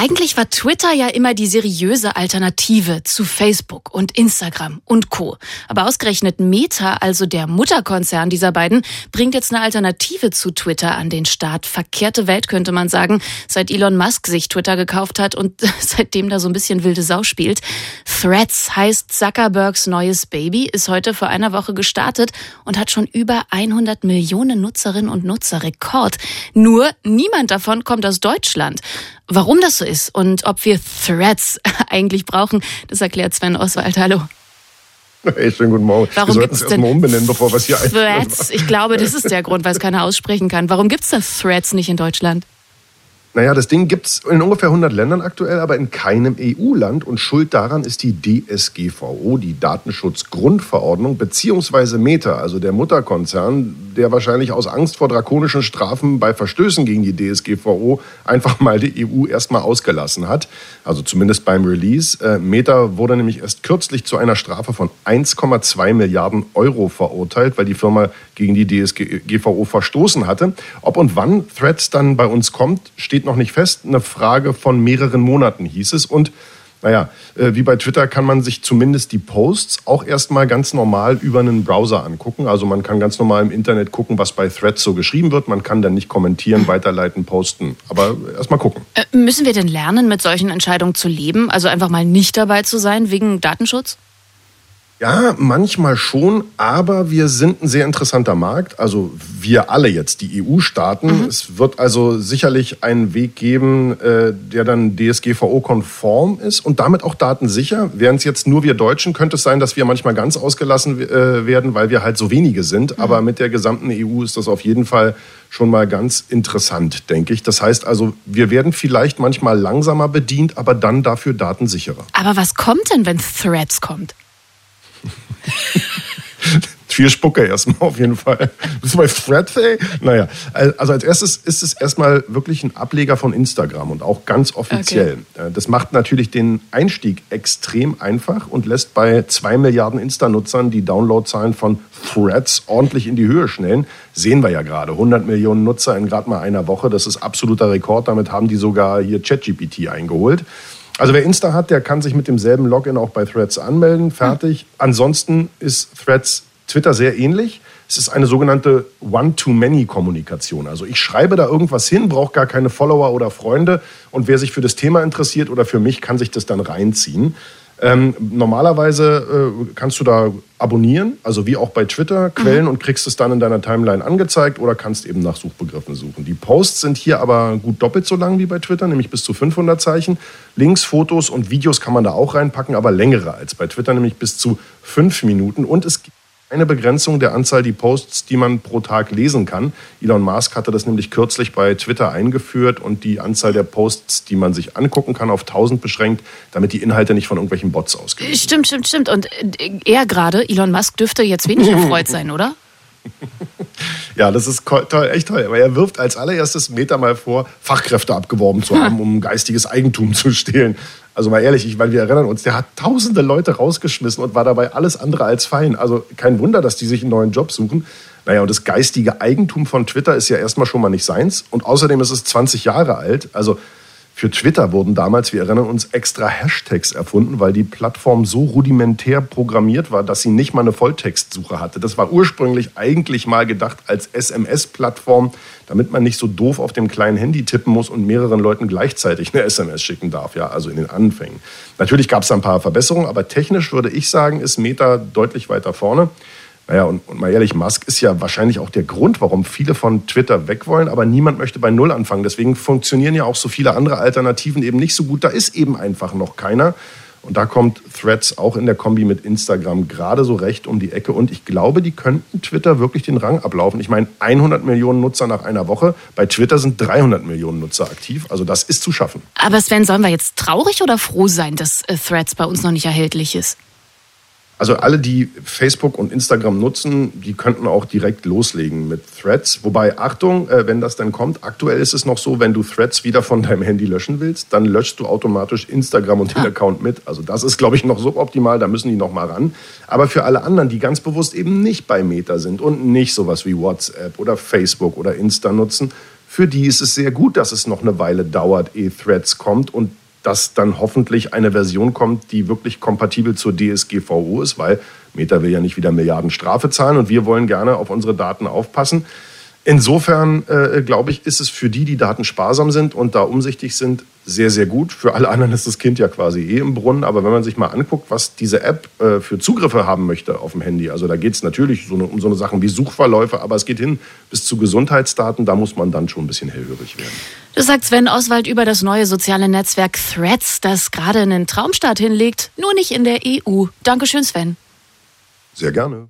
Eigentlich war Twitter ja immer die seriöse Alternative zu Facebook und Instagram und Co. Aber ausgerechnet Meta, also der Mutterkonzern dieser beiden, bringt jetzt eine Alternative zu Twitter an den Start. Verkehrte Welt könnte man sagen, seit Elon Musk sich Twitter gekauft hat und seitdem da so ein bisschen wilde Sau spielt. Threads heißt Zuckerbergs neues Baby, ist heute vor einer Woche gestartet und hat schon über 100 Millionen Nutzerinnen und Nutzer Rekord. Nur niemand davon kommt aus Deutschland. Warum das so ist und ob wir Threads eigentlich brauchen, das erklärt Sven Oswald. Hallo. Hey, schönen guten Morgen. Warum wir sollten es erstmal umbenennen, bevor wir es hier Threads, ich glaube, das ist der Grund, weil es keiner aussprechen kann. Warum gibt es denn Threads nicht in Deutschland? Naja, das Ding gibt es in ungefähr 100 Ländern aktuell, aber in keinem EU-Land. Und Schuld daran ist die DSGVO, die Datenschutzgrundverordnung, beziehungsweise Meta, also der Mutterkonzern, der wahrscheinlich aus Angst vor drakonischen Strafen bei Verstößen gegen die DSGVO einfach mal die EU erstmal ausgelassen hat. Also zumindest beim Release. Äh, Meta wurde nämlich erst kürzlich zu einer Strafe von 1,2 Milliarden Euro verurteilt, weil die Firma gegen die DSGVO verstoßen hatte. Ob und wann Threads dann bei uns kommt, steht noch nicht fest. Eine Frage von mehreren Monaten hieß es. Und naja, äh, wie bei Twitter kann man sich zumindest die Posts auch erstmal ganz normal über einen Browser angucken. Also man kann ganz normal im Internet gucken, was bei Threads so geschrieben wird. Man kann dann nicht kommentieren, weiterleiten, posten. Aber erstmal gucken. Äh, müssen wir denn lernen, mit solchen Entscheidungen zu leben? Also einfach mal nicht dabei zu sein wegen Datenschutz? Ja, manchmal schon, aber wir sind ein sehr interessanter Markt. Also wir alle jetzt, die EU-Staaten. Mhm. Es wird also sicherlich einen Weg geben, äh, der dann DSGVO-konform ist und damit auch datensicher. Während es jetzt nur wir Deutschen, könnte es sein, dass wir manchmal ganz ausgelassen äh, werden, weil wir halt so wenige sind. Mhm. Aber mit der gesamten EU ist das auf jeden Fall schon mal ganz interessant, denke ich. Das heißt also, wir werden vielleicht manchmal langsamer bedient, aber dann dafür datensicherer. Aber was kommt denn, wenn Threads kommt? Viel Spucke erstmal auf jeden Fall. Bist du bei Thread, ey? Naja, also als erstes ist es erstmal wirklich ein Ableger von Instagram und auch ganz offiziell. Okay. Äh, das macht natürlich den Einstieg extrem einfach und lässt bei zwei Milliarden Insta-Nutzern die Downloadzahlen von Threads ordentlich in die Höhe schnellen. Sehen wir ja gerade. 100 Millionen Nutzer in gerade mal einer Woche. Das ist absoluter Rekord. Damit haben die sogar hier ChatGPT eingeholt. Also wer Insta hat, der kann sich mit demselben Login auch bei Threads anmelden. Fertig. Mhm. Ansonsten ist Threads Twitter sehr ähnlich. Es ist eine sogenannte One-to-Many-Kommunikation. Also ich schreibe da irgendwas hin, brauche gar keine Follower oder Freunde und wer sich für das Thema interessiert oder für mich, kann sich das dann reinziehen. Ähm, normalerweise äh, kannst du da abonnieren, also wie auch bei Twitter, Quellen mhm. und kriegst es dann in deiner Timeline angezeigt oder kannst eben nach Suchbegriffen suchen. Die Posts sind hier aber gut doppelt so lang wie bei Twitter, nämlich bis zu 500 Zeichen. Links, Fotos und Videos kann man da auch reinpacken, aber längere als bei Twitter, nämlich bis zu fünf Minuten. Und es gibt eine Begrenzung der Anzahl die Posts, die man pro Tag lesen kann. Elon Musk hatte das nämlich kürzlich bei Twitter eingeführt und die Anzahl der Posts, die man sich angucken kann, auf 1000 beschränkt, damit die Inhalte nicht von irgendwelchen Bots ausgehen. Stimmt, stimmt, stimmt. Und äh, er gerade, Elon Musk, dürfte jetzt wenig erfreut sein, oder? Ja, das ist toll, echt toll. Aber er wirft als allererstes Meta mal vor, Fachkräfte abgeworben zu haben, um geistiges Eigentum zu stehlen. Also mal ehrlich, ich, weil wir erinnern uns, der hat tausende Leute rausgeschmissen und war dabei alles andere als fein. Also kein Wunder, dass die sich einen neuen Job suchen. Naja, und das geistige Eigentum von Twitter ist ja erstmal schon mal nicht seins. Und außerdem ist es 20 Jahre alt. Also für Twitter wurden damals, wir erinnern uns, extra Hashtags erfunden, weil die Plattform so rudimentär programmiert war, dass sie nicht mal eine Volltextsuche hatte. Das war ursprünglich eigentlich mal gedacht als SMS-Plattform, damit man nicht so doof auf dem kleinen Handy tippen muss und mehreren Leuten gleichzeitig eine SMS schicken darf, ja, also in den Anfängen. Natürlich gab es ein paar Verbesserungen, aber technisch würde ich sagen, ist Meta deutlich weiter vorne. Naja, und, und mal ehrlich, Musk ist ja wahrscheinlich auch der Grund, warum viele von Twitter weg wollen, aber niemand möchte bei Null anfangen. Deswegen funktionieren ja auch so viele andere Alternativen eben nicht so gut. Da ist eben einfach noch keiner. Und da kommt Threads auch in der Kombi mit Instagram gerade so recht um die Ecke. Und ich glaube, die könnten Twitter wirklich den Rang ablaufen. Ich meine, 100 Millionen Nutzer nach einer Woche. Bei Twitter sind 300 Millionen Nutzer aktiv. Also das ist zu schaffen. Aber Sven, sollen wir jetzt traurig oder froh sein, dass äh, Threads bei uns noch nicht erhältlich ist? Also alle, die Facebook und Instagram nutzen, die könnten auch direkt loslegen mit Threads. Wobei, Achtung, äh, wenn das dann kommt, aktuell ist es noch so, wenn du Threads wieder von deinem Handy löschen willst, dann löschst du automatisch Instagram und den ah. Account mit. Also das ist, glaube ich, noch suboptimal, da müssen die noch mal ran. Aber für alle anderen, die ganz bewusst eben nicht bei Meta sind und nicht sowas wie WhatsApp oder Facebook oder Insta nutzen, für die ist es sehr gut, dass es noch eine Weile dauert, ehe Threads kommt und dass dann hoffentlich eine Version kommt, die wirklich kompatibel zur DSGVO ist, weil Meta will ja nicht wieder Milliarden Strafe zahlen und wir wollen gerne auf unsere Daten aufpassen. Insofern, äh, glaube ich, ist es für die, die Daten sparsam sind und da umsichtig sind, sehr, sehr gut. Für alle anderen ist das Kind ja quasi eh im Brunnen. Aber wenn man sich mal anguckt, was diese App äh, für Zugriffe haben möchte auf dem Handy, also da geht es natürlich so eine, um so eine Sachen wie Suchverläufe, aber es geht hin bis zu Gesundheitsdaten, da muss man dann schon ein bisschen hellhörig werden. Das sagt Sven Oswald über das neue soziale Netzwerk Threads, das gerade einen Traumstart hinlegt, nur nicht in der EU. Dankeschön, Sven. Sehr gerne.